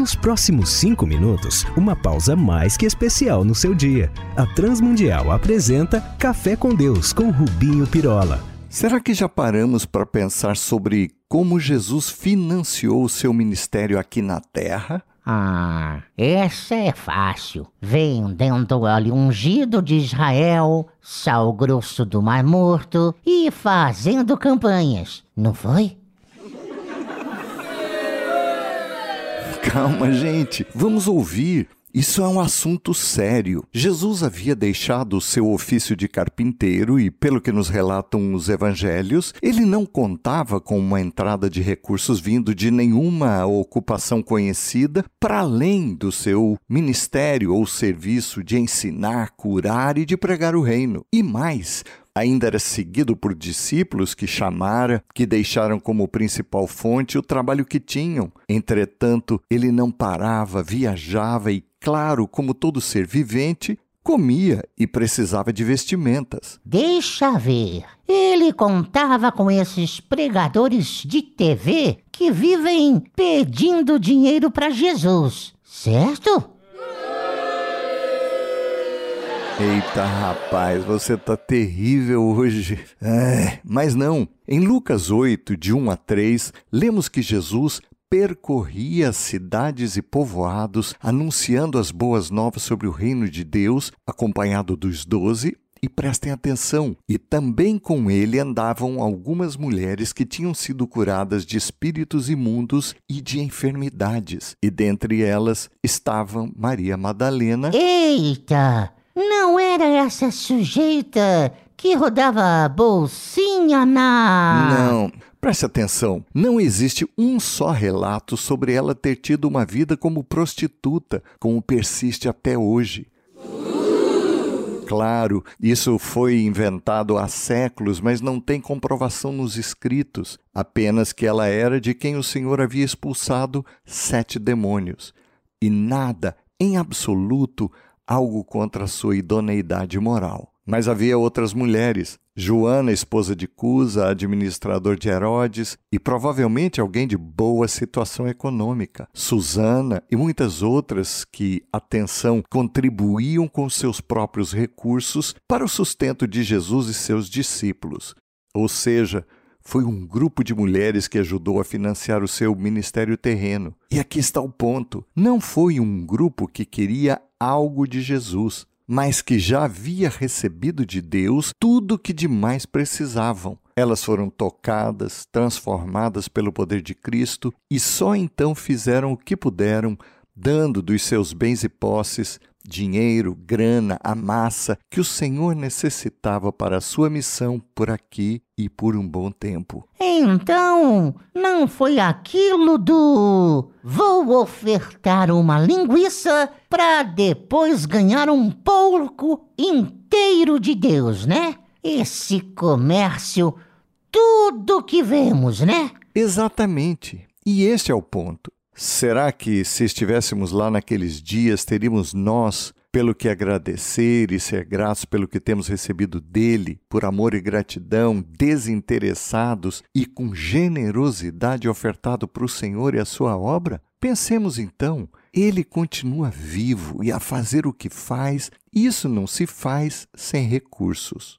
Nos próximos cinco minutos, uma pausa mais que especial no seu dia. A Transmundial apresenta Café com Deus com Rubinho Pirola. Será que já paramos para pensar sobre como Jesus financiou o seu ministério aqui na Terra? Ah, essa é fácil. Vendendo óleo ungido de Israel, sal grosso do Mar Morto e fazendo campanhas, não foi? Calma, gente. Vamos ouvir. Isso é um assunto sério. Jesus havia deixado o seu ofício de carpinteiro e, pelo que nos relatam os evangelhos, ele não contava com uma entrada de recursos vindo de nenhuma ocupação conhecida para além do seu ministério ou serviço de ensinar, curar e de pregar o reino. E mais, ainda era seguido por discípulos que chamara, que deixaram como principal fonte o trabalho que tinham. Entretanto, ele não parava, viajava e, claro, como todo ser vivente, comia e precisava de vestimentas. Deixa ver. Ele contava com esses pregadores de TV que vivem pedindo dinheiro para Jesus, certo? Eita, rapaz, você tá terrível hoje. É, mas não. Em Lucas 8, de 1 a 3, lemos que Jesus percorria cidades e povoados, anunciando as boas novas sobre o reino de Deus, acompanhado dos doze. E prestem atenção, e também com ele andavam algumas mulheres que tinham sido curadas de espíritos imundos e de enfermidades, e dentre elas estavam Maria Madalena. Eita! Não era essa sujeita que rodava bolsinha na. Não, preste atenção. Não existe um só relato sobre ela ter tido uma vida como prostituta, como persiste até hoje. Claro, isso foi inventado há séculos, mas não tem comprovação nos escritos, apenas que ela era de quem o Senhor havia expulsado sete demônios. E nada, em absoluto, algo contra sua idoneidade moral. Mas havia outras mulheres, Joana, esposa de Cusa, administrador de Herodes, e provavelmente alguém de boa situação econômica, Susana e muitas outras que, atenção, contribuíam com seus próprios recursos para o sustento de Jesus e seus discípulos. Ou seja, foi um grupo de mulheres que ajudou a financiar o seu ministério terreno. E aqui está o ponto: não foi um grupo que queria algo de Jesus, mas que já havia recebido de Deus tudo o que de mais precisavam. Elas foram tocadas, transformadas pelo poder de Cristo e só então fizeram o que puderam, dando dos seus bens e posses dinheiro, grana, a massa que o Senhor necessitava para a sua missão por aqui e por um bom tempo. Então, não foi aquilo do vou ofertar uma linguiça para depois ganhar um porco inteiro de Deus, né? Esse comércio, tudo que vemos, né? Exatamente. E este é o ponto. Será que, se estivéssemos lá naqueles dias, teríamos nós pelo que agradecer e ser gratos pelo que temos recebido dele, por amor e gratidão, desinteressados e com generosidade ofertado para o Senhor e a sua obra? Pensemos então, ele continua vivo e a fazer o que faz, isso não se faz sem recursos.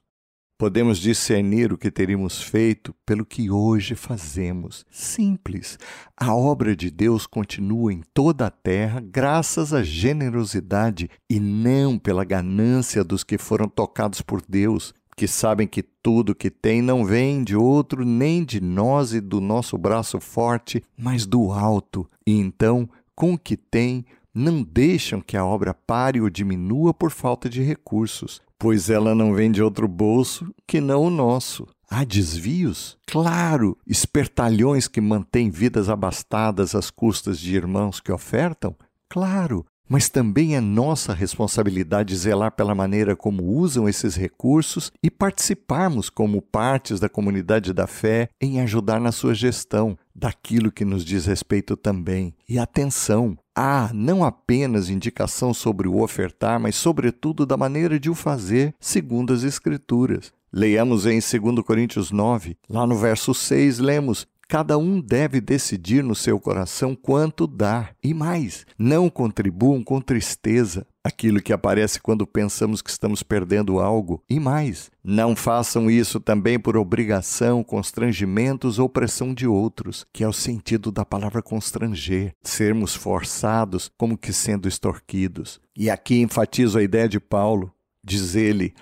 Podemos discernir o que teríamos feito pelo que hoje fazemos. Simples. A obra de Deus continua em toda a terra graças à generosidade e não pela ganância dos que foram tocados por Deus, que sabem que tudo que tem não vem de outro, nem de nós e do nosso braço forte, mas do alto. E então, com o que tem, não deixam que a obra pare ou diminua por falta de recursos pois ela não vem de outro bolso que não o nosso. Há desvios? Claro, espertalhões que mantêm vidas abastadas às custas de irmãos que ofertam? Claro, mas também é nossa responsabilidade zelar pela maneira como usam esses recursos e participarmos como partes da comunidade da fé em ajudar na sua gestão daquilo que nos diz respeito também. E atenção, há não apenas indicação sobre o ofertar, mas sobretudo da maneira de o fazer, segundo as escrituras. Leiamos em 2 Coríntios 9, lá no verso 6, lemos Cada um deve decidir no seu coração quanto dar. E mais, não contribuam com tristeza, aquilo que aparece quando pensamos que estamos perdendo algo. E mais, não façam isso também por obrigação, constrangimentos ou pressão de outros, que é o sentido da palavra constranger, sermos forçados como que sendo extorquidos. E aqui enfatizo a ideia de Paulo, diz ele,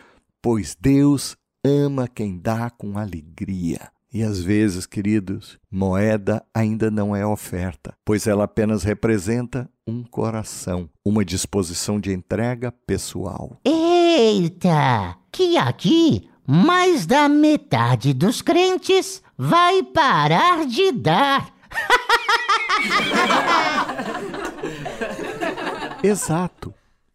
pois Deus ama quem dá com alegria. E às vezes, queridos, moeda ainda não é oferta, pois ela apenas representa um coração, uma disposição de entrega pessoal. Eita! Que aqui mais da metade dos crentes vai parar de dar. Exato.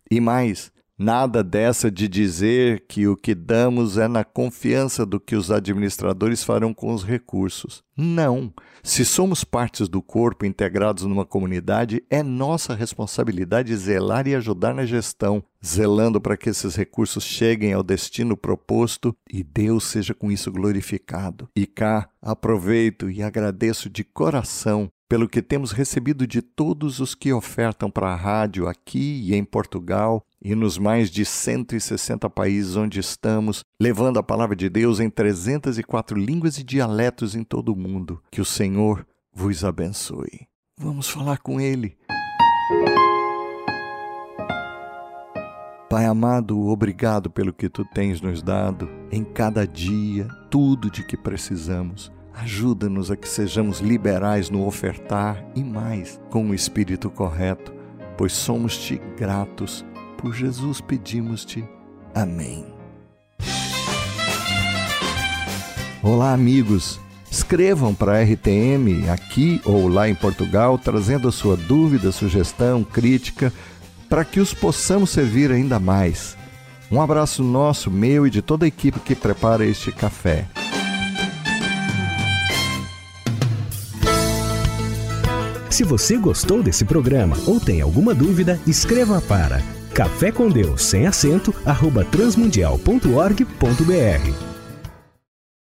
E mais, Nada dessa de dizer que o que damos é na confiança do que os administradores farão com os recursos. Não. Se somos partes do corpo integrados numa comunidade, é nossa responsabilidade zelar e ajudar na gestão, zelando para que esses recursos cheguem ao destino proposto e Deus seja com isso glorificado. E cá, aproveito e agradeço de coração pelo que temos recebido de todos os que ofertam para a rádio aqui e em Portugal e nos mais de 160 países onde estamos, levando a palavra de Deus em 304 línguas e dialetos em todo o mundo. Que o Senhor vos abençoe. Vamos falar com Ele. Pai amado, obrigado pelo que tu tens nos dado em cada dia, tudo de que precisamos. Ajuda-nos a que sejamos liberais no ofertar e mais, com o espírito correto, pois somos-te gratos. Por Jesus pedimos-te. Amém. Olá, amigos. Escrevam para a RTM aqui ou lá em Portugal, trazendo a sua dúvida, sugestão, crítica, para que os possamos servir ainda mais. Um abraço nosso, meu e de toda a equipe que prepara este café. Se você gostou desse programa ou tem alguma dúvida, escreva para café com Deus sem acento arroba transmundial.org.br